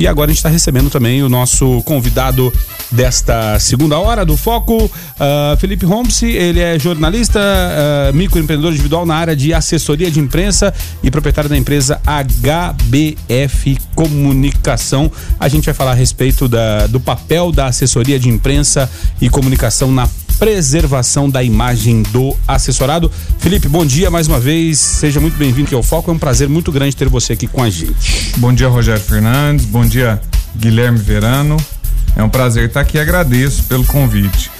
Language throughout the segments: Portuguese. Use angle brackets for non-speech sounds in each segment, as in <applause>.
E agora a gente está recebendo também o nosso convidado desta segunda hora do Foco, uh, Felipe Holmes. Ele é jornalista, uh, microempreendedor individual na área de assessoria de imprensa e proprietário da empresa HBF Comunicação. A gente vai falar a respeito da, do papel da assessoria de imprensa e comunicação na preservação da imagem do assessorado. Felipe, bom dia mais uma vez, seja muito bem-vindo aqui ao Foco, é um prazer muito grande ter você aqui com a gente. Bom dia, Rogério Fernandes, bom dia, Guilherme Verano, é um prazer estar aqui, agradeço pelo convite.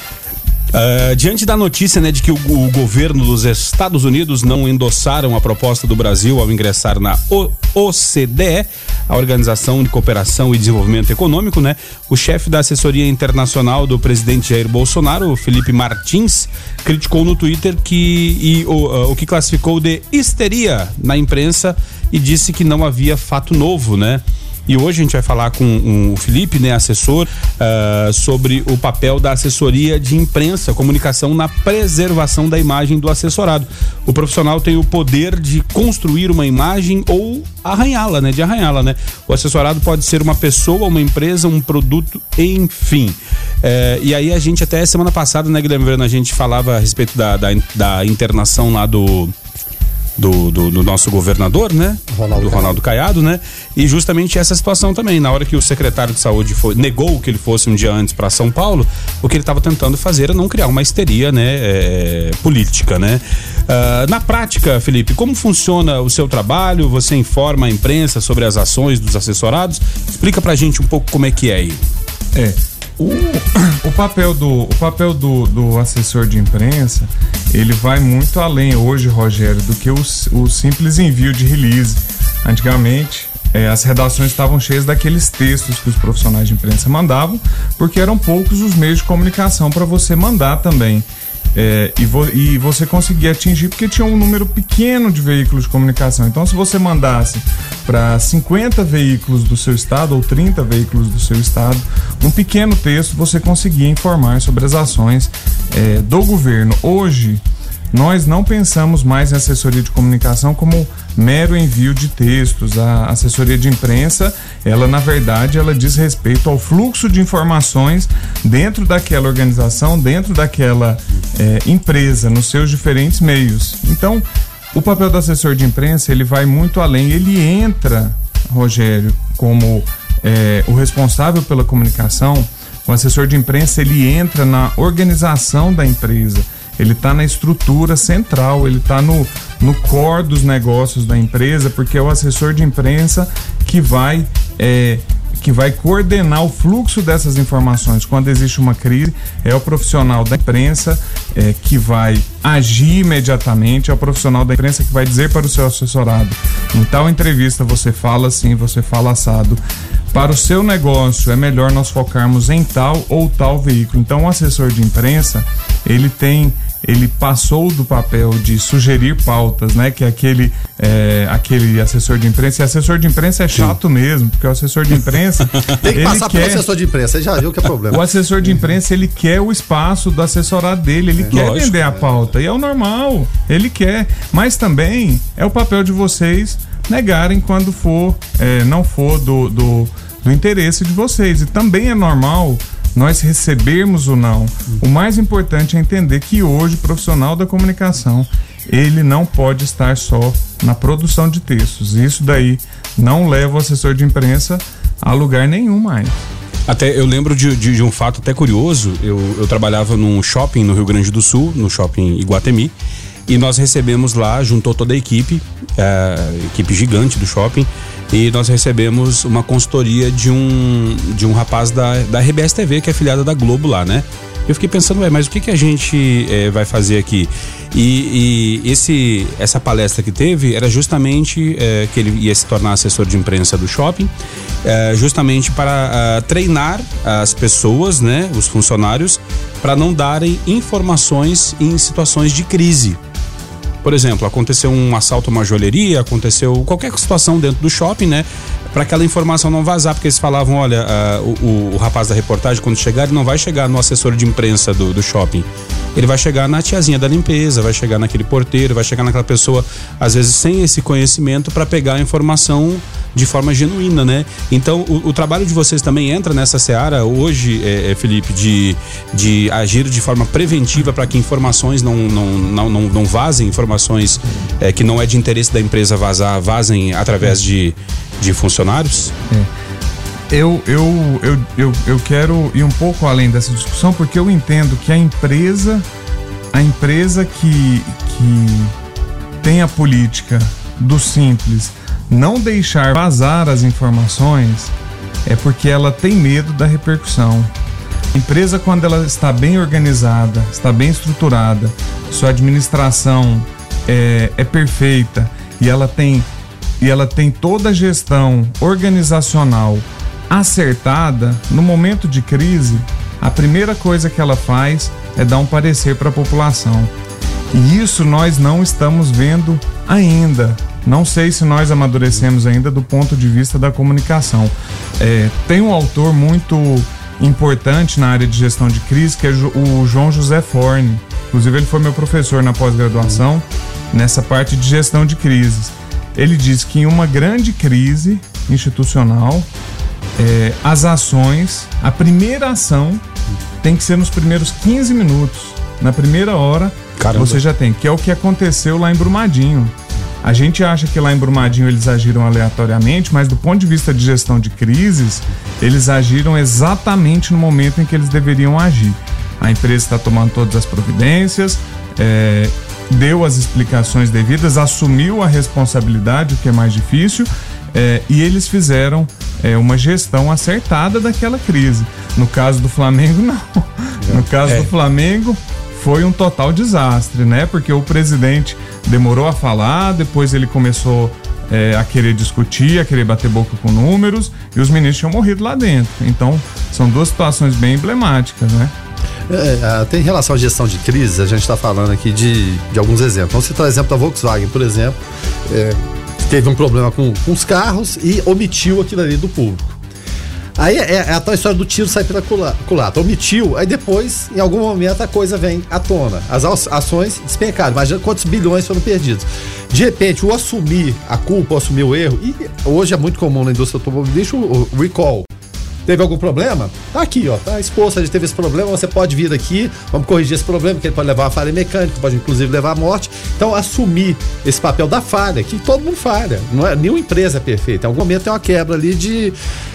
Uh, diante da notícia né, de que o, o, governo dos Estados Unidos não endossaram a proposta do Brasil ao ingressar na o, OCDE, a Organização de Cooperação e Desenvolvimento Econômico, né, o chefe da assessoria internacional do presidente Jair Bolsonaro, Felipe Martins, criticou no Twitter que e, o, uh, o que classificou de histeria na imprensa e disse que não havia fato novo, né? E hoje a gente vai falar com o Felipe, né, assessor, uh, sobre o papel da assessoria de imprensa, comunicação na preservação da imagem do assessorado. O profissional tem o poder de construir uma imagem ou arranhá-la, né, de arranhá-la, né? O assessorado pode ser uma pessoa, uma empresa, um produto, enfim. Uh, e aí a gente até semana passada, né, Guilherme, a gente falava a respeito da, da, da internação lá do do, do, do nosso governador, né? Ronaldo do Ronaldo Caiado, né? E justamente essa situação também. Na hora que o secretário de saúde foi, negou que ele fosse um dia antes para São Paulo, o que ele estava tentando fazer era não criar uma histeria, né? É, política, né? Uh, na prática, Felipe, como funciona o seu trabalho? Você informa a imprensa sobre as ações dos assessorados? Explica pra gente um pouco como é que é aí. É. O, o papel, do, o papel do, do assessor de imprensa, ele vai muito além hoje, Rogério, do que o, o simples envio de release. Antigamente, é, as redações estavam cheias daqueles textos que os profissionais de imprensa mandavam, porque eram poucos os meios de comunicação para você mandar também. É, e, vo, e, você conseguia atingir porque tinha um número pequeno de veículos de comunicação. Então, se você mandasse para 50 veículos do seu estado ou 30 veículos do seu estado um pequeno texto, você conseguia informar sobre as ações é, do governo. Hoje, nós não pensamos mais em assessoria de comunicação como mero envio de textos. A assessoria de imprensa, ela na verdade, ela diz respeito ao fluxo de informações dentro daquela organização, dentro daquela é, empresa, nos seus diferentes meios. Então, o papel do assessor de imprensa ele vai muito além. Ele entra, Rogério, como é, o responsável pela comunicação. O assessor de imprensa ele entra na organização da empresa ele está na estrutura central, ele está no, no core dos negócios da empresa, porque é o assessor de imprensa que vai é, que vai coordenar o fluxo dessas informações. Quando existe uma crise, é o profissional da imprensa é, que vai agir imediatamente, é o profissional da imprensa que vai dizer para o seu assessorado: em tal entrevista você fala assim, você fala assado. Para o seu negócio é melhor nós focarmos em tal ou tal veículo. Então, o assessor de imprensa ele tem ele passou do papel de sugerir pautas, né? Que é aquele, é, aquele assessor de imprensa. E assessor de imprensa é chato Sim. mesmo, porque o assessor de imprensa. <laughs> Tem que passar quer, pelo assessor de imprensa, você já viu que é problema. O assessor de imprensa, ele quer o espaço do assessorado dele, ele é, quer lógico, vender a pauta. E é o normal, ele quer. Mas também é o papel de vocês negarem quando for, é, não for do, do, do interesse de vocês. E também é normal nós recebermos ou não. O mais importante é entender que hoje o profissional da comunicação ele não pode estar só na produção de textos. Isso daí não leva o assessor de imprensa a lugar nenhum mais. Até eu lembro de, de, de um fato até curioso. Eu, eu trabalhava num shopping no Rio Grande do Sul, no shopping Iguatemi, e nós recebemos lá, juntou toda a equipe, a equipe gigante do shopping, e nós recebemos uma consultoria de um, de um rapaz da, da RBS TV, que é afiliada da Globo lá, né? Eu fiquei pensando, ué, mas o que, que a gente é, vai fazer aqui? E, e, esse, essa palestra que teve era justamente é, que ele ia se tornar assessor de imprensa do shopping, é, justamente para uh, treinar as pessoas, né, os funcionários, para não darem informações em situações de crise. Por exemplo, aconteceu um assalto a uma joalheria, aconteceu qualquer situação dentro do shopping, né? Para aquela informação não vazar, porque eles falavam, olha, uh, o, o, rapaz da reportagem, quando chegar, ele não vai chegar no assessor de imprensa do, do shopping. Ele vai chegar na tiazinha da limpeza, vai chegar naquele porteiro, vai chegar naquela pessoa, às vezes sem esse conhecimento, para pegar a informação de forma genuína, né? Então, o, o, trabalho de vocês também entra nessa seara hoje, é, é, Felipe, de, de agir de forma preventiva para que informações não, não, não, não, não vazem, informações é, que não é de interesse da empresa vazar, vazem através de, de funcionários? É. Eu, eu, eu, eu, eu quero ir um pouco além dessa discussão porque eu entendo que a empresa, a empresa que, que tem a política do simples não deixar vazar as informações é porque ela tem medo da repercussão. A empresa, quando ela está bem organizada, está bem estruturada, sua administração é, é perfeita e ela tem e ela tem toda a gestão organizacional acertada, no momento de crise, a primeira coisa que ela faz é dar um parecer para a população. E isso nós não estamos vendo ainda. Não sei se nós amadurecemos ainda do ponto de vista da comunicação. É, tem um autor muito importante na área de gestão de crise que é o João José Forne. Inclusive, ele foi meu professor na pós-graduação nessa parte de gestão de crises. Ele diz que em uma grande crise institucional, é, as ações, a primeira ação tem que ser nos primeiros 15 minutos. Na primeira hora, Caramba. você já tem, que é o que aconteceu lá em Brumadinho. A gente acha que lá em Brumadinho eles agiram aleatoriamente, mas do ponto de vista de gestão de crises, eles agiram exatamente no momento em que eles deveriam agir. A empresa está tomando todas as providências, é, deu as explicações devidas, assumiu a responsabilidade, o que é mais difícil, é, e eles fizeram é, uma gestão acertada daquela crise. No caso do Flamengo, <laughs> não. No caso do é. Flamengo, foi um total desastre, né? Porque o presidente demorou a falar, depois ele começou é, a querer discutir, a querer bater boca com números, e os ministros tinham morrido lá dentro. Então, são duas situações bem emblemáticas, né? É, tem relação à gestão de crise, a gente está falando aqui de, de alguns exemplos. Vamos citar o exemplo da Volkswagen, por exemplo. É, teve um problema com, com os carros e omitiu aquilo ali do público. Aí é, é, a tal história do tiro sair pela culata. Omitiu, aí depois, em algum momento, a coisa vem à tona. As ações despencaram. Imagina quantos bilhões foram perdidos. De repente, o assumir a culpa, o assumir o erro, e hoje é muito comum na indústria automobilística o recall teve algum problema? Tá aqui, ó, tá exposto, a gente teve esse problema, você pode vir aqui, vamos corrigir esse problema, que ele pode levar a falha mecânica, pode inclusive levar à morte. Então, assumir esse papel da falha, que todo mundo falha, não é, nenhuma empresa é perfeita. Em algum momento tem uma quebra ali de,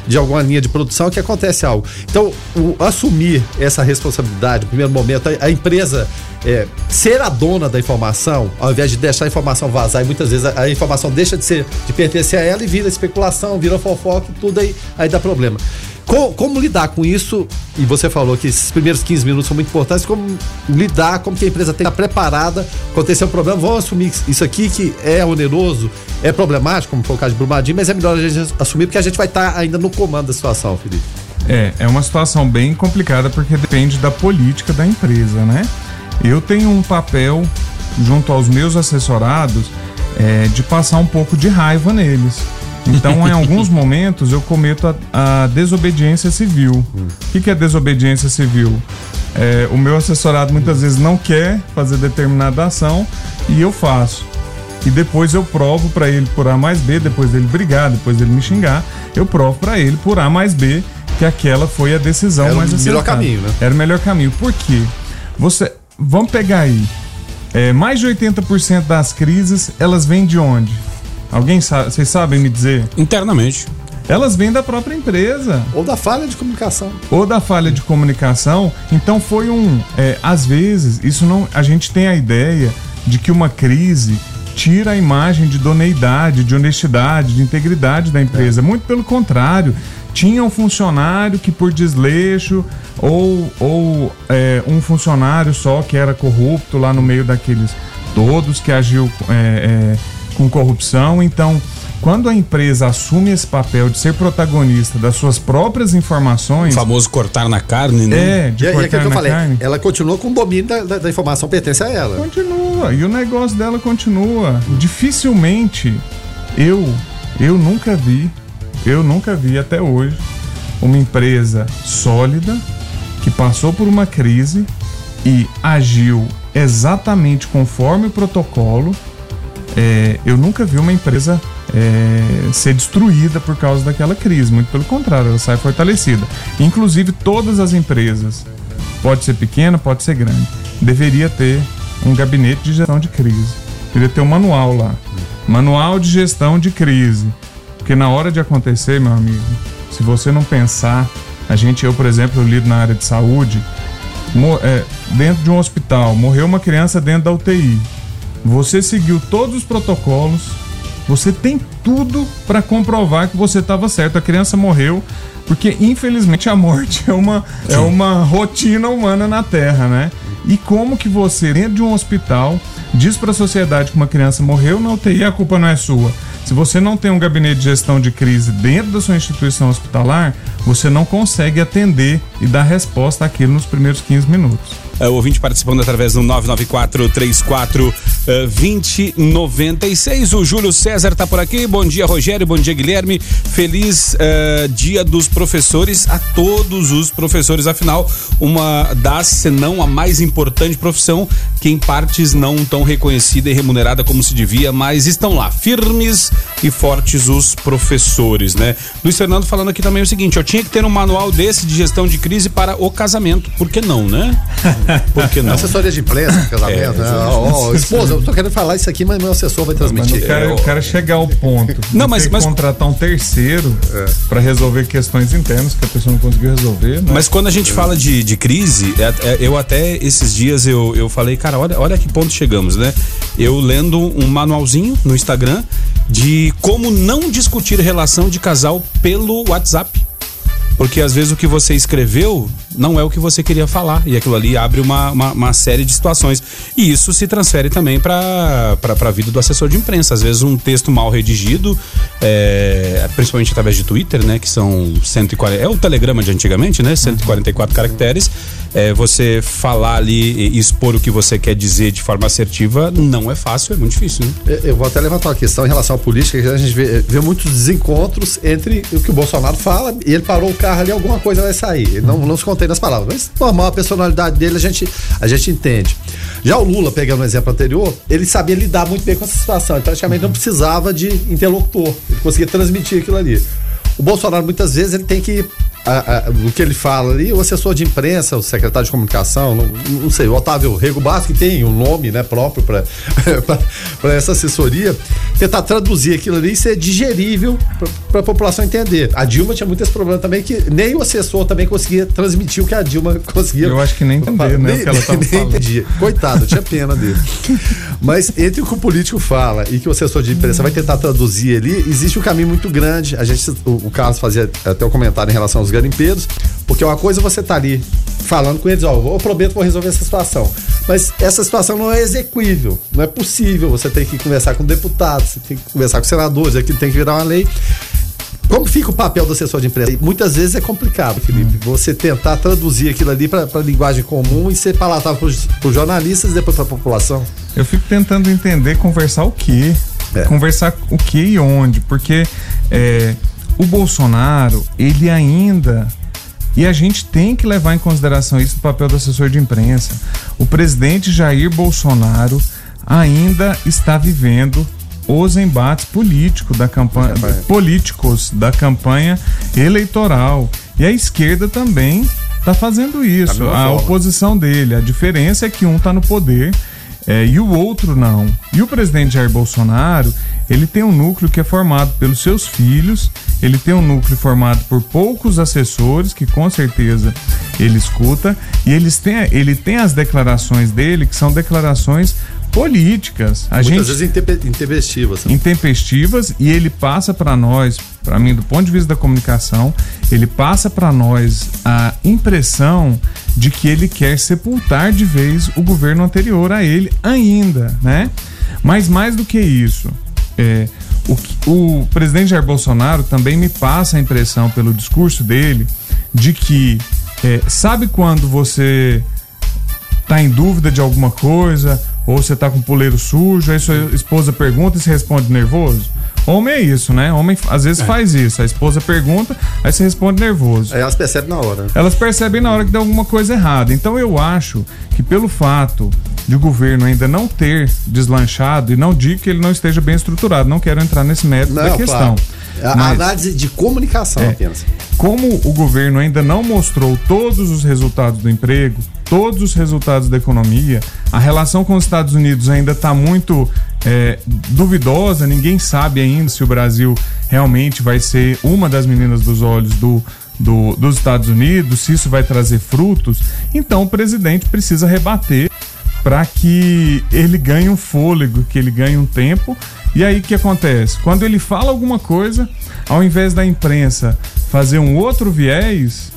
de alguma linha de produção que acontece algo. Então, o, assumir essa responsabilidade, no primeiro momento, a, a empresa é, ser a dona da informação, ao invés de deixar a informação vazar, e muitas vezes a, a, informação deixa de ser, de pertencer a ela e vira especulação, vira fofoca e tudo aí, aí dá problema. Como, lidar com isso? E você falou que esses primeiros 15 minutos são muito importantes. Como lidar, como que a empresa tem que estar preparada? Acontecer um problema, vamos assumir isso aqui que é oneroso, é problemático, como foi o caso de Brumadinho, mas é melhor a gente assumir porque a gente vai estar ainda no comando da situação, Felipe. É, é uma situação bem complicada porque depende da política da empresa, né? Eu tenho um papel junto aos meus assessorados é, de passar um pouco de raiva neles. Então, em alguns momentos, eu cometo a, a desobediência civil. O que, que é desobediência civil? É, o meu assessorado muitas vezes não quer fazer determinada ação e eu faço. E depois eu provo para ele por A mais B, depois dele brigar, depois dele me xingar, eu provo para ele por A mais B que aquela foi a decisão Era mais acertada. Era o melhor caminho, né? Era o melhor caminho. Por quê? Você, vamos pegar aí. É, mais de 80% das crises, elas vêm de onde? Alguém sabe, vocês sabem me dizer? Internamente. Elas vêm da própria empresa. Ou da falha de comunicação. Ou da falha de comunicação. Então foi um. É, às vezes, isso não. A gente tem a ideia de que uma crise tira a imagem de idoneidade, de honestidade, de integridade da empresa. É. Muito pelo contrário. Tinha um funcionário que por desleixo ou, ou é, um funcionário só que era corrupto lá no meio daqueles todos que agiu é, é com corrupção. Então, quando a empresa assume esse papel de ser protagonista das suas próprias informações. O famoso cortar na carne, né? É, de e, cortar e na falei, carne. Ela continua com o domínio da, da, da, informação, pertence a ela. Continua, e o negócio dela continua. Dificilmente eu, eu nunca vi eu nunca vi até hoje uma empresa sólida que passou por uma crise e agiu exatamente conforme o protocolo. É, eu nunca vi uma empresa é, ser destruída por causa daquela crise. Muito pelo contrário, ela sai fortalecida. Inclusive, todas as empresas, pode ser pequena, pode ser grande, deveria ter um gabinete de gestão de crise. Deveria ter um manual lá. Manual de gestão de crise. Porque na hora de acontecer, meu amigo, se você não pensar, a gente, eu, por exemplo, eu lido na área de saúde, é, dentro de um hospital, morreu uma criança dentro da UTI. Você seguiu todos os protocolos, você tem tudo para comprovar que você estava certo. A criança morreu porque infelizmente a morte é uma, é uma rotina humana na Terra, né? E como que você, dentro de um hospital, diz para a sociedade que uma criança morreu na UTI, a culpa não é sua. Se você não tem um gabinete de gestão de crise dentro da sua instituição hospitalar, você não consegue atender e dar resposta àquilo nos primeiros 15 minutos. É, o ouvinte participando através do 994 34 2096. O Júlio César está por aqui. Bom dia, Rogério. Bom dia, Guilherme. Feliz uh, Dia dos Professores a todos os professores. Afinal, uma das, se não a mais importante profissão, que em partes não tão reconhecida e remunerada como se devia, mas estão lá, firmes e fortes os professores, né? Luiz Fernando falando aqui também o seguinte: eu tinha que ter um manual desse de gestão de crise para o casamento. Por que não, né? <laughs> Por que não? Assessoria de imprensa, casamento, é, né? Oh, esposa, eu tô querendo falar isso aqui, mas meu assessor vai transmitir. Mas eu quero, chegar ao ponto. Não, mas, mas contratar um terceiro é. para resolver questões internas que a pessoa não conseguiu resolver. Né? Mas quando a gente fala de, de crise, é, é, eu até esses dias eu, eu falei, cara, olha, olha que ponto chegamos, né? Eu lendo um manualzinho no Instagram de como não discutir relação de casal pelo WhatsApp. Porque às vezes o que você escreveu não é o que você queria falar. E aquilo ali abre uma, uma, uma série de situações. E isso se transfere também para a vida do assessor de imprensa. Às vezes um texto mal redigido, é, principalmente através de Twitter, né? Que são 140. É o telegrama de antigamente, né? 144 uhum. caracteres. É, você falar ali e expor o que você quer dizer de forma assertiva não é fácil, é muito difícil, né? Eu vou até levantar uma questão em relação à política, que a gente vê, vê muitos desencontros entre o que o Bolsonaro fala e ele parou o carro ali, alguma coisa vai sair. Não, não se contém nas palavras. Mas normal, a personalidade dele a gente, a gente entende. Já o Lula, pegando o exemplo anterior, ele sabia lidar muito bem com essa situação. Ele praticamente não precisava de interlocutor. Ele conseguia transmitir aquilo ali. O Bolsonaro, muitas vezes, ele tem que a, a, o que ele fala ali, o assessor de imprensa, o secretário de comunicação, não, não sei, o Otávio Rego Basco, que tem um nome né, próprio para <laughs> essa assessoria, tentar traduzir aquilo ali e ser digerível para a população entender. A Dilma tinha muito esse problema também, que nem o assessor também conseguia transmitir o que a Dilma conseguia. Eu acho que nem entender, né? Nem, o que ela <laughs> tava nem falando. entendia. Coitado, tinha pena dele. <laughs> Mas entre o que o político fala e que o assessor de imprensa vai tentar traduzir ali, existe um caminho muito grande. A gente, o, o Carlos fazia até o um comentário em relação aos garimpeiros, porque uma coisa você tá ali falando com eles, ó, eu prometo vou resolver essa situação. Mas essa situação não é execuível, não é possível. Você tem que conversar com deputados, você tem que conversar com senadores, aquilo tem que virar uma lei. Como fica o papel do assessor de imprensa? Muitas vezes é complicado, Felipe, você tentar traduzir aquilo ali para linguagem comum e ser palatável para os jornalistas e depois para a população. Eu fico tentando entender conversar o quê? É. Conversar o que e onde, porque é, o Bolsonaro, ele ainda. E a gente tem que levar em consideração isso no papel do assessor de imprensa. O presidente Jair Bolsonaro ainda está vivendo os embates políticos da campanha, políticos da campanha eleitoral. E a esquerda também está fazendo isso. Tá a oposição dele. A diferença é que um está no poder é, e o outro não. E o presidente Jair Bolsonaro, ele tem um núcleo que é formado pelos seus filhos, ele tem um núcleo formado por poucos assessores, que com certeza ele escuta, e eles têm, ele tem as declarações dele, que são declarações políticas. A Muitas gente, vezes intempestivas. Né? Intempestivas, e ele passa para nós, para mim, do ponto de vista da comunicação, ele passa para nós a impressão de que ele quer sepultar de vez o governo anterior a ele ainda, né? Mas mais do que isso, é, o, o presidente Jair Bolsonaro também me passa a impressão, pelo discurso dele, de que é, sabe quando você está em dúvida de alguma coisa, ou você está com o puleiro sujo, aí sua esposa pergunta e você responde nervoso? Homem é isso, né? Homem às vezes é. faz isso. A esposa pergunta, aí você responde nervoso. Aí elas percebem na hora. Elas percebem na hora que dá alguma coisa errada. Então eu acho que pelo fato de o governo ainda não ter deslanchado, e não digo que ele não esteja bem estruturado, não quero entrar nesse mérito não, da questão. Claro. A Mas, análise de comunicação é, apenas. Como o governo ainda não mostrou todos os resultados do emprego, todos os resultados da economia, a relação com os Estados Unidos ainda está muito é, duvidosa, ninguém sabe ainda se o Brasil realmente vai ser uma das meninas dos olhos do, do, dos Estados Unidos, se isso vai trazer frutos. Então o presidente precisa rebater para que ele ganhe um fôlego, que ele ganhe um tempo. E aí o que acontece? Quando ele fala alguma coisa, ao invés da imprensa fazer um outro viés,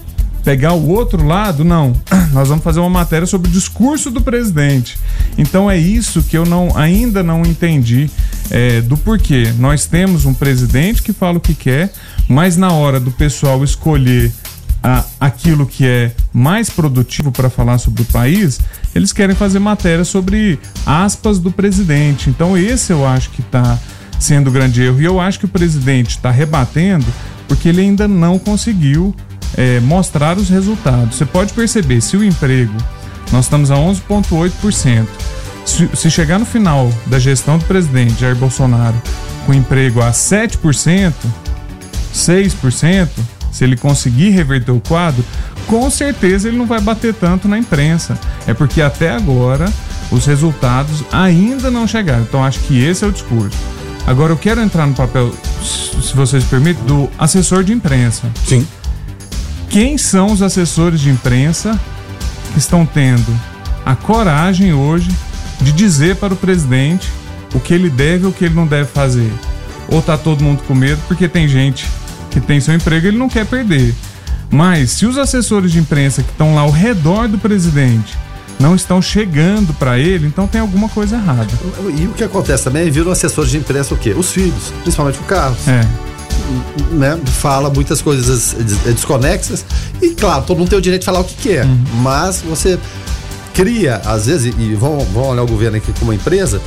pegar o outro lado, não. <clears throat> Nós vamos fazer uma matéria sobre o discurso do presidente. Então é isso que eu não, ainda não entendi é, do porquê. Nós temos um presidente que fala o que quer, mas na hora do pessoal escolher a, aquilo que é mais produtivo para falar sobre o país, eles querem fazer matéria sobre aspas do presidente. Então esse eu acho que está sendo grande erro. E eu acho que o presidente está rebatendo porque ele ainda não conseguiu é, mostrar os resultados. Você pode perceber, se o emprego, nós estamos a 11,8%. Se, se chegar no final da gestão do presidente Jair Bolsonaro com emprego a 7%, 6%, se ele conseguir reverter o quadro, com certeza ele não vai bater tanto na imprensa. É porque até agora os resultados ainda não chegaram. Então acho que esse é o discurso. Agora eu quero entrar no papel, se vocês permitem, do assessor de imprensa. Sim. Quem são os assessores de imprensa que estão tendo a coragem hoje de dizer para o presidente o que ele deve ou o que ele não deve fazer? Ou tá todo mundo com medo porque tem gente que tem seu emprego e ele não quer perder. Mas se os assessores de imprensa que estão lá ao redor do presidente não estão chegando para ele, então tem alguma coisa errada. E o que acontece também, viram assessores de imprensa o quê? Os filhos, principalmente o Carlos. É. Né, fala muitas coisas desconexas e claro, todo mundo tem o direito de falar o que quer, uhum. mas você cria, às vezes, e vão, vão olhar o governo aqui como uma empresa,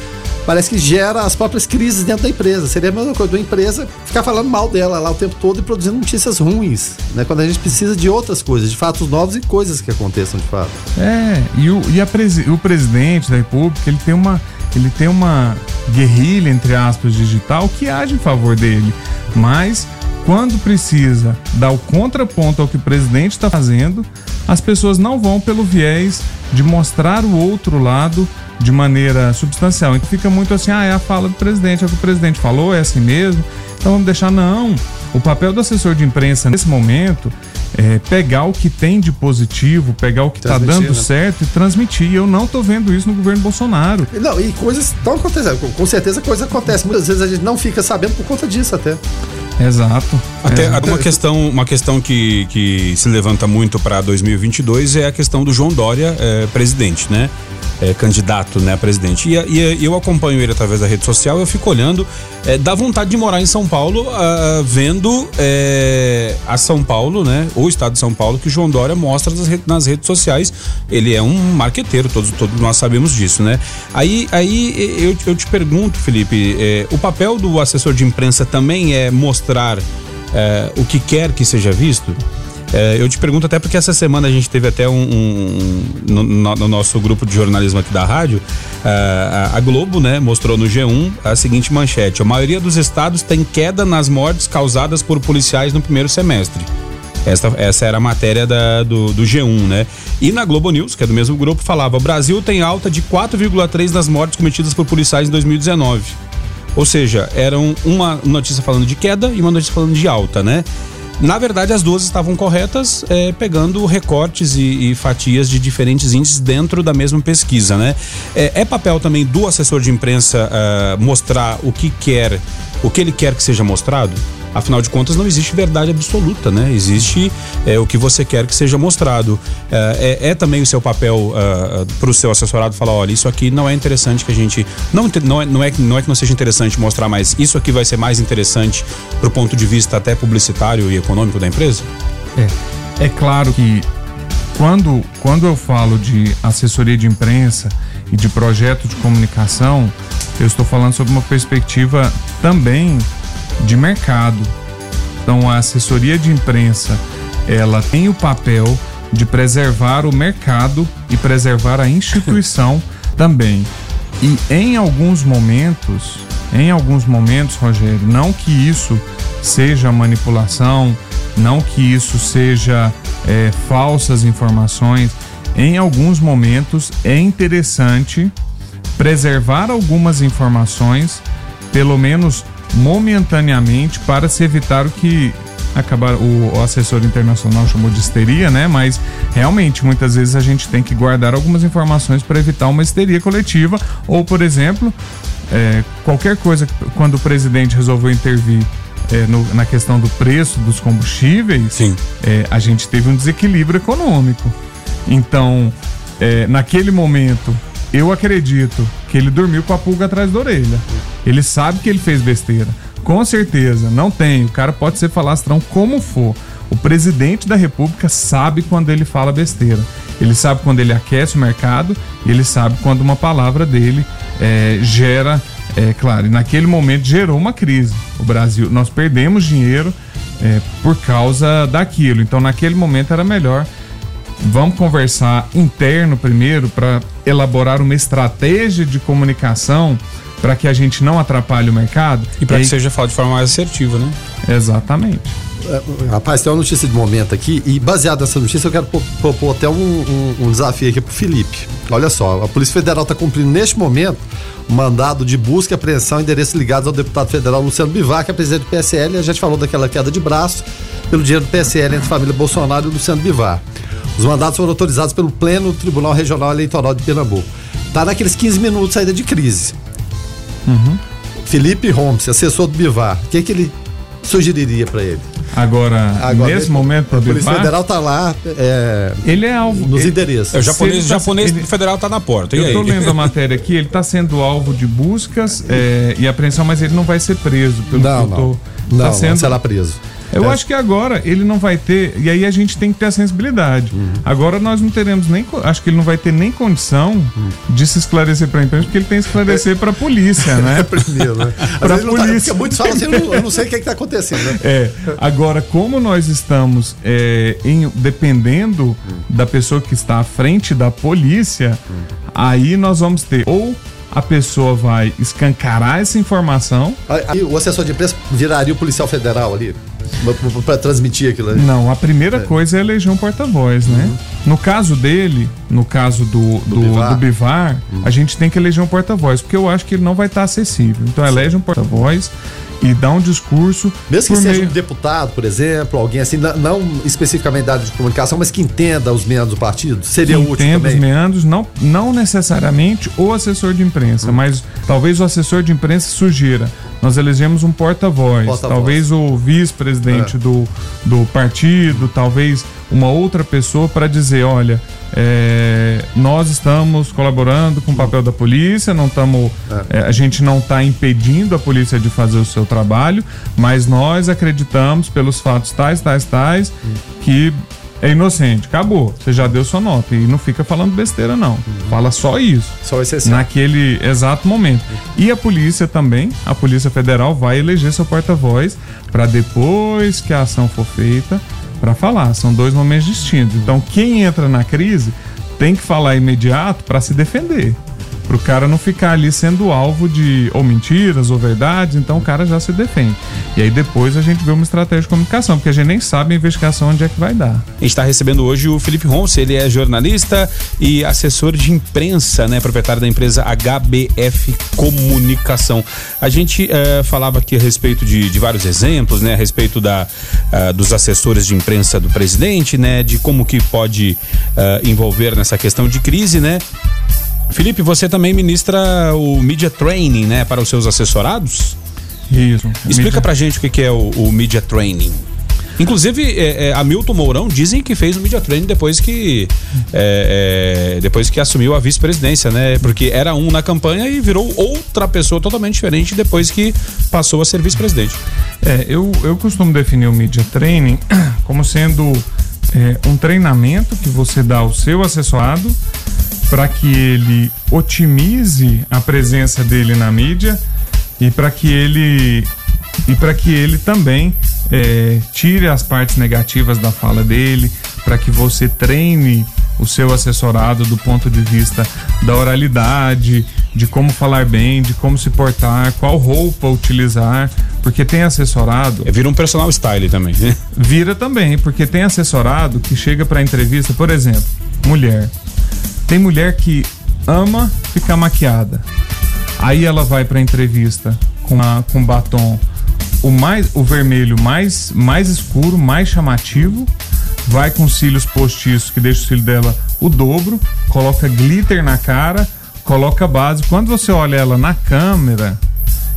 parece que gera as próprias crises dentro da empresa. Seria a mesma coisa da empresa ficar falando mal dela lá o tempo todo e produzindo notícias ruins, né? Quando a gente precisa de outras coisas, de fatos novos e coisas que aconteçam de fato. É, e o, e presi o presidente da República, ele tem uma ele tem uma guerrilha, entre aspas, digital que age em favor dele. Mas quando precisa dar o contraponto ao que o presidente está fazendo, as pessoas não vão pelo viés de mostrar o outro lado de maneira substancial. Então fica muito assim, ah, é a fala do presidente, é o que o presidente falou, é assim mesmo. Então vamos deixar, não. O papel do assessor de imprensa nesse momento é pegar o que tem de positivo, pegar o que está dando né? certo e transmitir. Eu não estou vendo isso no governo Bolsonaro. Não, e coisas estão acontecendo. Com certeza coisas acontecem. Muitas vezes a gente não fica sabendo por conta disso até. Exato. Até é. uma questão, uma questão que, que se levanta muito para 2022 é a questão do João Dória, é, presidente, né? É, candidato né, a presidente. E, e, eu acompanho ele através da rede social, eu fico olhando, é, dá vontade de morar em São Paulo, uh, vendo é, a São Paulo, né, o estado de São Paulo, que o João Dória mostra nas, nas redes sociais. Ele é um marqueteiro, todos, todos nós sabemos disso, né? Aí, aí eu, eu te pergunto, Felipe, é, o papel do assessor de imprensa também é mostrar é, o que quer que seja visto? É, eu te pergunto até porque essa semana a gente teve até um, um no, no, nosso grupo de jornalismo aqui da rádio, a, a Globo, né, mostrou no G1 a seguinte manchete: a maioria dos estados tem queda nas mortes causadas por policiais no primeiro semestre. Essa, essa era a matéria da, do, do G1, né? E na Globo News, que é do mesmo grupo, falava: Brasil tem alta de 4,3 nas mortes cometidas por policiais em 2019. Ou seja, eram uma notícia falando de queda e uma notícia falando de alta, né? Na verdade, as duas estavam corretas, é, pegando recortes e, e, fatias de diferentes índices dentro da mesma pesquisa, né? É, é papel também do assessor de imprensa uh, mostrar o que quer, o que ele quer que seja mostrado? Afinal de contas, não existe verdade absoluta, né? Existe é, o que você quer que seja mostrado. É, é, é também o seu papel uh, ah, para o seu assessorado falar, olha, isso aqui não é interessante que a gente. Não, não, é, não, é, não é que não seja interessante mostrar, mas isso aqui vai ser mais interessante para o ponto de vista até publicitário e econômico da empresa? É, é claro que quando, quando eu falo de assessoria de imprensa e de projeto de comunicação, eu estou falando sobre uma perspectiva também de mercado. Então a assessoria de imprensa, ela tem o papel de preservar o mercado e preservar a instituição <laughs> também. E em alguns momentos, em alguns momentos, Rogério, não que isso seja manipulação, não que isso seja é, falsas informações, em alguns momentos é interessante preservar algumas informações, pelo menos momentaneamente, para se evitar o que acabar o, o, assessor internacional chamou de histeria, né? Mas realmente muitas vezes a gente tem que guardar algumas informações para evitar uma histeria coletiva ou, por exemplo, é, qualquer coisa quando o presidente resolveu intervir é, no, na questão do preço dos combustíveis, é, a gente teve um desequilíbrio econômico. Então, é, naquele momento, eu acredito que ele dormiu com a pulga atrás da orelha. Ele sabe que ele fez besteira. Com certeza, não tem. O cara pode ser falastrão como for. O presidente da República sabe quando ele fala besteira. Ele sabe quando ele aquece o mercado ele sabe quando uma palavra dele é, gera, é claro, e naquele momento gerou uma crise. O Brasil, nós perdemos dinheiro é, por causa daquilo. Então, naquele momento era melhor. Vamos conversar interno primeiro para elaborar uma estratégia de comunicação para que a gente não atrapalhe o mercado. E para que seja falado de forma mais assertiva, né? Exatamente. É, rapaz, tem uma notícia de momento aqui e baseado nessa notícia eu quero propor até um, um, um desafio aqui pro Felipe. Olha só, a Polícia Federal está cumprindo neste momento mandado de busca e apreensão em endereços ligados ao deputado federal Luciano Bivar, que é presidente do PSL, a gente falou daquela queda de braço pelo dinheiro do PSL entre a família Bolsonaro e Luciano Bivar. Os mandados foram autorizados pelo Pleno Tribunal Regional Eleitoral de Pernambuco. Tá naqueles 15 minutos de saída de crise. Uhum. Felipe Holmes, assessor do Bivar, o que, que ele sugeriria para ele? Agora, Agora nesse ele, momento, a Polícia Federal tá lá. É, ele é alvo. Nos ele, endereços. É, o japonês, tá, japonês ele, federal tá na porta. eu tô lendo a matéria aqui, ele tá sendo alvo de buscas é, e apreensão, mas ele não vai ser preso. Pelo não, que eu tô, não. Tá não, sendo, não será preso. Eu é. acho que agora ele não vai ter, e aí a gente tem que ter a sensibilidade. Uhum. Agora nós não teremos nem, acho que ele não vai ter nem condição uhum. de se esclarecer para a imprensa, porque ele tem que esclarecer para a polícia, né? <laughs> Primeiro, né? <laughs> para a tá- polícia. Tá, muitos falam assim, eu não, eu não sei o que é está acontecendo. Né? É. Agora, como nós estamos é, em, dependendo uhum. da pessoa que está à frente da polícia, aí nós vamos ter ou a pessoa vai escancarar essa informação. Aí, o assessor de imprensa viraria o policial federal ali? Para transmitir aquilo ali. Não, a primeira é. coisa é eleger um porta-voz, né? Uhum. No caso dele, no caso do, do, do Bivar, do Bivar uhum. a gente tem que eleger um porta-voz, porque eu acho que ele não vai estar acessível. Então elege um porta-voz e dá um discurso. Mesmo que seja meio... um deputado, por exemplo, alguém assim, não, especificamente da área de comunicação, mas que entenda os meandros do partido, seria que útil entenda também. os meandros, não, não necessariamente o assessor de imprensa, hum. mas talvez o assessor de imprensa sugira. Nós elegemos um porta-voz, porta talvez o vice-presidente é. do, do partido, talvez uma outra pessoa para dizer, olha, é, nós estamos colaborando com o papel da polícia, não estamos, é. é, a gente não está impedindo a polícia de fazer o seu trabalho, mas nós acreditamos pelos fatos tais, tais, tais, hum. que é inocente. Acabou. Você já deu sua nota. E não fica falando besteira, não. Uhum. Fala só isso. Só esse Naquele exato momento. E a polícia também, a Polícia Federal vai eleger seu porta-voz para depois que a ação for feita, para falar. São dois momentos distintos. Então, quem entra na crise tem que falar imediato para se defender. Para o cara não ficar ali sendo alvo de ou mentiras ou verdades, então o cara já se defende. E aí depois a gente vê uma estratégia de comunicação, porque a gente nem sabe a investigação onde é que vai dar. A gente está recebendo hoje o Felipe Ronce, ele é jornalista e assessor de imprensa, né? Proprietário da empresa HBF Comunicação. A gente uh, falava aqui a respeito de, de, vários exemplos, né? A respeito da, uh, dos assessores de imprensa do presidente, né? De como que pode uh, envolver nessa questão de crise, né? Felipe, você também ministra o Media Training, né, para os seus assessorados? Isso. Explica media... pra gente o que é o, o Media Training. Inclusive, é, é, Hamilton Mourão dizem que fez o media training depois que é, é, depois que assumiu a vice-presidência, né? Porque era um na campanha e virou outra pessoa totalmente diferente depois que passou a ser vice-presidente. É, eu, eu costumo definir o media training <clears throat> como sendo é, um treinamento que você dá ao seu assessorado para que ele otimize a presença dele na mídia e para que ele e para que ele também é, tire as partes negativas da fala dele, para que você treine o seu assessorado do ponto de vista da oralidade, de como falar bem, de como se portar, qual roupa utilizar, porque tem assessorado. É, vira um personal style também. Né? Vira também, porque tem assessorado que chega para entrevista, por exemplo, mulher. Tem mulher que ama ficar maquiada. Aí ela vai para entrevista com, a, com batom o mais o vermelho mais mais escuro, mais chamativo, vai com cílios postiços que deixa o cílio dela o dobro, coloca glitter na cara, coloca base. Quando você olha ela na câmera,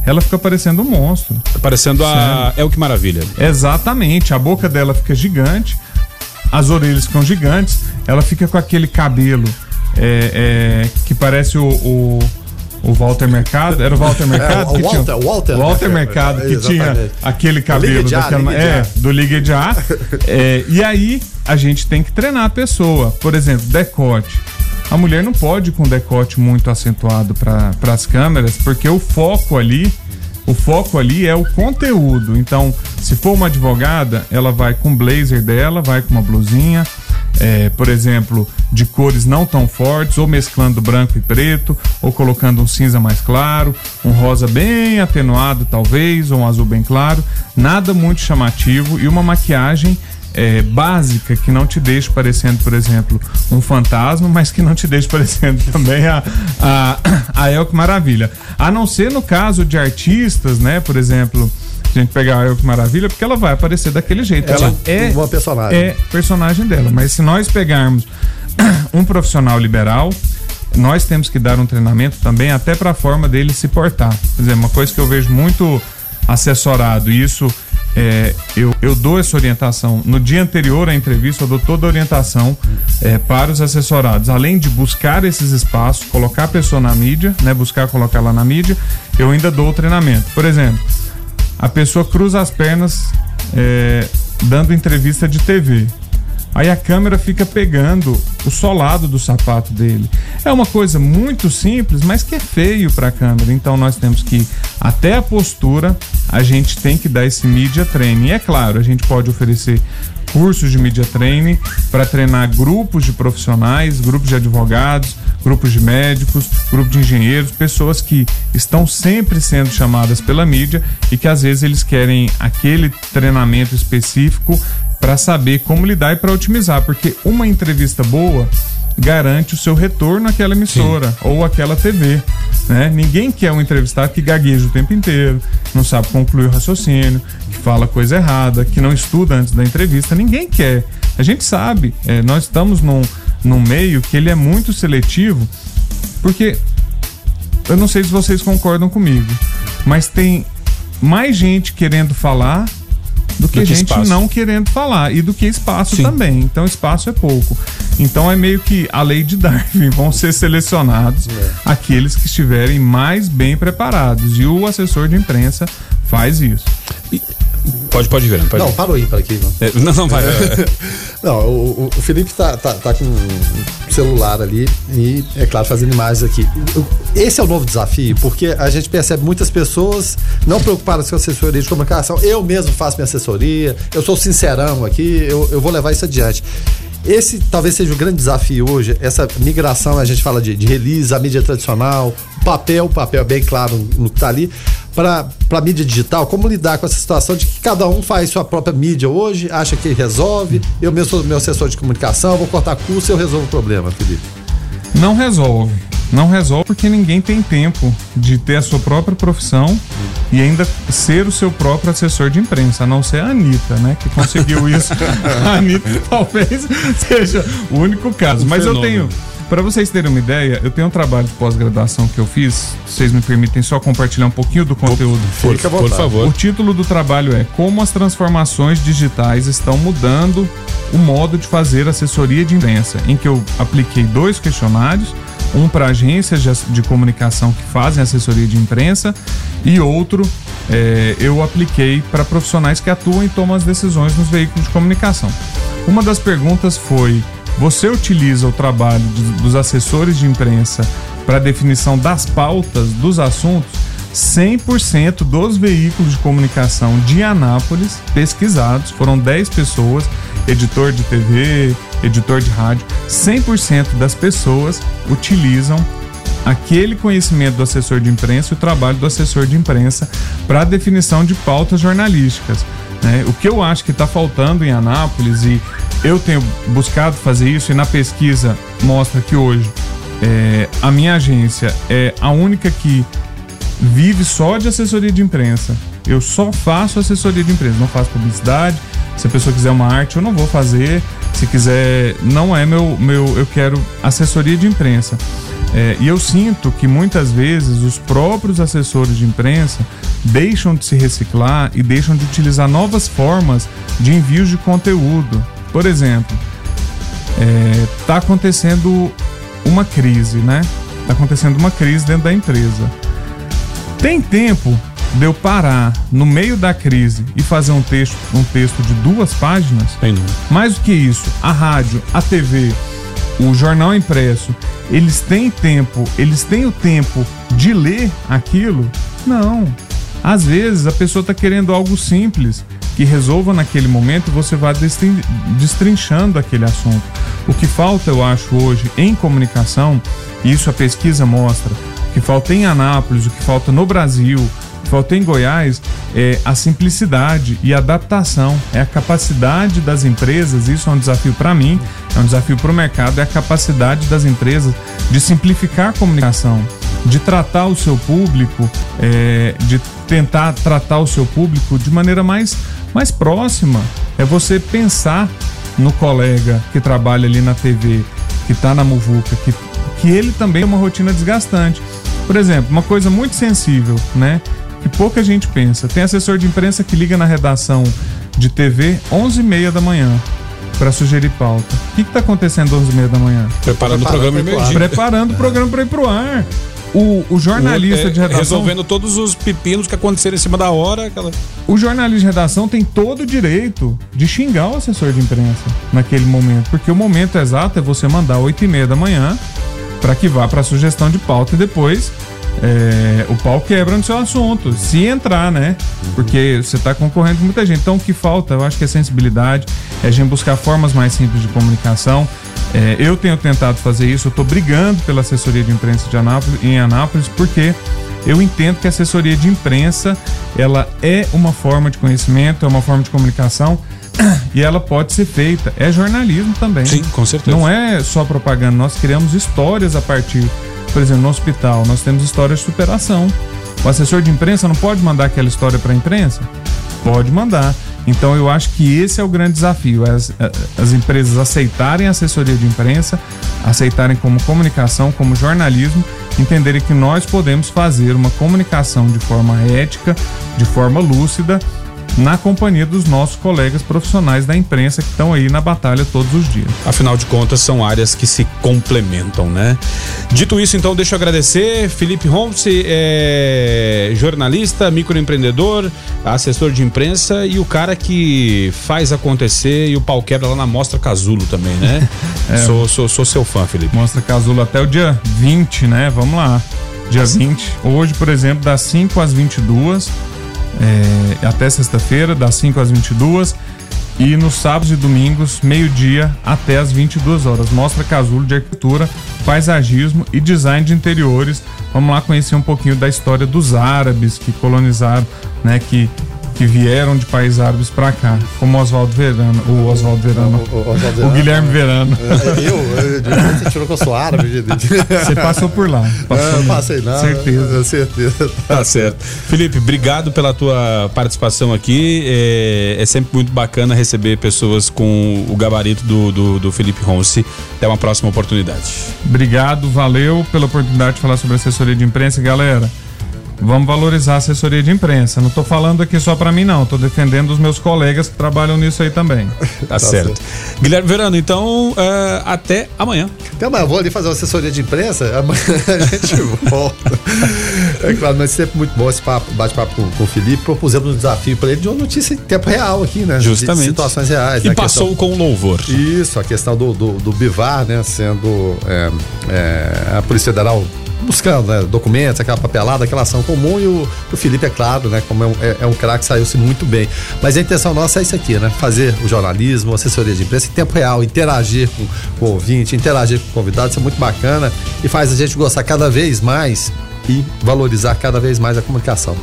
ela fica parecendo um monstro. Parecendo a É o que maravilha. Exatamente, a boca dela fica gigante, as orelhas ficam gigantes, ela fica com aquele cabelo é, é, que parece o, o o Walter Mercado, era o Walter Mercado <laughs> é, o que Walter, tinha, Walter, Walter Mercado que tinha aquele cabelo Liga daquela, Liga é, do Liga de A. é, e aí a gente tem que treinar a pessoa. Por exemplo, decote. A mulher não pode ir com decote muito acentuado para as câmeras, porque o foco ali o foco ali é o conteúdo. Então, se for uma advogada, ela vai com blazer dela, vai com uma blusinha, é, por exemplo, de cores não tão fortes, ou mesclando branco e preto, ou colocando um cinza mais claro, um rosa bem atenuado, talvez, ou um azul bem claro. Nada muito chamativo e uma maquiagem é, básica que não te deixe parecendo, por exemplo, um fantasma, mas que não te deixe parecendo <laughs> também a, a, a Elke Maravilha. A não ser no caso de artistas, né? Por exemplo, gente pegar a Elke Maravilha, porque ela vai aparecer daquele jeito. Ela, ela é uma personagem. É personagem dela. Mas se nós pegarmos <clears throat> um profissional liberal, nós temos que dar um treinamento também até para a forma dele se portar. Quer dizer, uma coisa que eu vejo muito assessorado, e isso é, eu, eu dou essa orientação. No dia anterior à entrevista, eu dou toda a orientação é, para os assessorados. Além de buscar esses espaços, colocar a pessoa na mídia, né, buscar colocar lá na mídia, eu ainda dou o treinamento. Por exemplo, a pessoa cruza as pernas é, dando entrevista de TV. Aí a câmera fica pegando o solado do sapato dele. É uma coisa muito simples, mas que é feio para a câmera. Então nós temos que até a postura, a gente tem que dar esse media training. E é claro, a gente pode oferecer cursos de media training para treinar grupos de profissionais, grupos de advogados, grupos de médicos, grupos de engenheiros, pessoas que estão sempre sendo chamadas pela mídia e que às vezes eles querem aquele treinamento específico para saber como lidar e para otimizar, porque uma entrevista boa garante o seu retorno àquela emissora Sim. ou àquela TV. Né? Ninguém quer um entrevistado que gagueja o tempo inteiro, não sabe concluir o raciocínio, que fala coisa errada, que não estuda antes da entrevista. Ninguém quer. A gente sabe, é, nós estamos num, num meio que ele é muito seletivo, porque eu não sei se vocês concordam comigo, mas tem mais gente querendo falar do que, do que gente espaço. não querendo falar e do que espaço Sim. também. Então espaço é pouco. Então é meio que a lei de <laughs> Darwin, vão ser selecionados é. aqueles que estiverem mais bem preparados e o assessor de imprensa faz isso. E, pode, pode ver, pode Não, ir. parou ímpar aqui, É, não, não, vai. É. <laughs> não, o, o, Felipe tá, tá, tá com um celular ali e, é claro, fazendo imagens aqui. Esse é o novo desafio, porque a gente percebe muitas pessoas não preocupadas com assessoria de comunicação. Eu mesmo faço minha assessoria, eu sou sincerão aqui, eu, eu vou levar isso adiante. Esse talvez seja o grande desafio hoje, essa migração, a gente fala de, de release, a mídia tradicional, papel, papel bem claro no que está ali, para a mídia digital, como lidar com essa situação de que cada um faz sua própria mídia hoje, acha que resolve, eu mesmo sou meu assessor de comunicação, vou cortar custo e eu resolvo o problema, Felipe. Não resolve. Não resolve porque ninguém tem tempo de ter a sua própria profissão e ainda ser o seu próprio assessor de imprensa, a não ser a Anitta, né? Que conseguiu isso. <laughs> a Anitta talvez seja o único caso. Um Mas fenômeno. eu tenho. Para vocês terem uma ideia, eu tenho um trabalho de pós-graduação que eu fiz. Vocês me permitem só compartilhar um pouquinho do conteúdo? Por, por, por favor. O título do trabalho é Como as transformações digitais estão mudando o modo de fazer assessoria de imprensa, em que eu apliquei dois questionários um para agências de, de, comunicação que fazem assessoria de imprensa e outro é, eu apliquei para profissionais que atuam e tomam as decisões nos veículos de comunicação. Uma das perguntas foi: você utiliza o trabalho dos assessores de imprensa para definição das pautas dos assuntos? 100% dos veículos de comunicação de Anápolis pesquisados, foram 10 pessoas, editor de TV, editor de rádio, 100% das pessoas utilizam aquele conhecimento do assessor de imprensa e o trabalho do assessor de imprensa para a definição de pautas jornalísticas. Né? O que eu acho que está faltando em Anápolis, e eu tenho buscado fazer isso, e na pesquisa mostra que hoje é, a minha agência é a única que vive só de assessoria de imprensa. Eu só faço assessoria de imprensa, não faço publicidade. Se a pessoa quiser uma arte, eu não vou fazer. Se quiser, não é meu, meu eu quero assessoria de imprensa. É, e eu sinto que muitas vezes os próprios assessores de imprensa deixam de se reciclar e deixam de utilizar novas formas de envio de conteúdo. Por exemplo, está é, acontecendo uma crise, né? Está acontecendo uma crise dentro da empresa. Tem tempo de eu parar no meio da crise e fazer um texto, um texto de duas páginas? Tem não. Mais do que isso, a rádio, a TV, o jornal impresso, eles têm tempo, eles têm o tempo de ler aquilo? Não. Às vezes a pessoa está querendo algo simples que resolva naquele momento e você vai destrinchando aquele assunto. O que falta, eu acho, hoje em comunicação, e isso a pesquisa mostra, o que falta em Anápolis, o que falta no Brasil, falta em Goiás é a simplicidade e adaptação, é a capacidade das empresas, isso é um desafio para mim, é um desafio para o mercado, é a capacidade das empresas de simplificar a comunicação, de tratar o seu público, é, de tentar tratar o seu público de maneira mais, mais próxima. É você pensar no colega que trabalha ali na TV, que está na Muvuca, que, que ele também é uma rotina desgastante. Por exemplo, uma coisa muito sensível, né? Que pouca gente pensa. Tem assessor de imprensa que liga na redação de TV 11h30 da manhã para sugerir pauta. O que está acontecendo 11h30 da manhã? Preparando, o programa emergente. Preparando o programa para ir pro ar. O, o jornalista o, é, de redação. Resolvendo todos os pepinos que aconteceram em cima da hora. Aquela... O jornalista de redação tem todo o direito de xingar o assessor de imprensa naquele momento. Porque o momento exato é você mandar 8h30 da manhã para que vá para a sugestão de pauta e depois é, o pau quebra no seu assunto, se entrar, né? Porque você está concorrendo com muita gente. Então o que falta, eu acho que é sensibilidade, é a gente buscar formas mais simples de comunicação. É, eu tenho tentado fazer isso, eu estou brigando pela assessoria de imprensa de Anápolis, em Anápolis, porque eu entendo que a assessoria de imprensa ela é uma forma de conhecimento, é uma forma de comunicação <clears throat> e ela pode ser feita. É jornalismo também. Sim, com certeza. Não é só propaganda, nós criamos histórias a partir por exemplo, no hospital, nós temos histórias de superação. O assessor de imprensa não pode mandar aquela história para a imprensa? Pode mandar. Então eu acho que esse é o grande desafio: as, as empresas aceitarem a assessoria de imprensa, aceitarem como comunicação, como jornalismo, entenderem que nós podemos fazer uma comunicação de forma ética, de forma lúcida na companhia dos nossos colegas profissionais da imprensa que estão aí na batalha todos os dias. Afinal de contas, são áreas que se complementam, né? Dito isso, então, deixa eu agradecer. Felipe Holmes, é jornalista, microempreendedor, assessor de imprensa e o cara que faz acontecer e o pau quebra lá na Mostra Casulo também, né? <laughs> é, sou, sou, sou seu fã, Felipe. Mostra Casulo até o dia 20, né? Vamos lá. Dia 20. Hoje, por exemplo, das 5 às 22 é, até sexta-feira, das 5 às 22 e nos sábados e domingos, meio-dia até as 22 horas. Mostra casulo de arquitetura, paisagismo e design de interiores. Vamos lá conhecer um pouquinho da história dos árabes que colonizaram, né, que que vieram de países árabes para cá, como Oswaldo Verano, o Oswaldo Verano, o, o, Verano, o Guilherme Verano. Eu, eu, você tirou que eu sou árabe. Você passou por lá. Passou não, passei não. Certeza. <laughs> certeza. Tá certo. Felipe, obrigado pela tua participação aqui. É, é sempre muito bacana receber pessoas com o gabarito do, do, do Felipe Ronce. Até uma próxima oportunidade. Obrigado, valeu pela oportunidade de falar sobre assessoria de imprensa, galera. Vamos valorizar a assessoria de imprensa. Não estou falando aqui só para mim, não. Estou defendendo os meus colegas que trabalham nisso aí também. <laughs> tá, tá certo. certo. Guilherme Verano, então, uh, até amanhã. Até amanhã. Eu vou ali fazer uma assessoria de imprensa. Amanhã <laughs> a gente volta. é claro, mas sempre muito bom esse papo, bate-papo com, com o Felipe. Propusemos um desafio para ele de uma notícia em tempo real aqui, né? Justamente. De situações reais. E né? passou questão... com louvor. Isso, a questão do, do, do Bivar, né? Sendo é, é, a Polícia Federal buscando né, documentos, aquela papelada, aquela ação comum e o, o Felipe, é claro, né, como é um, é, é um craque, saiu-se muito bem. Mas a intenção nossa é isso aqui, né? Fazer o jornalismo, assessoria de imprensa em tempo real, interagir com, com o ouvinte, interagir com o convidado, isso é muito bacana e faz a gente gostar cada vez mais e valorizar cada vez mais a comunicação.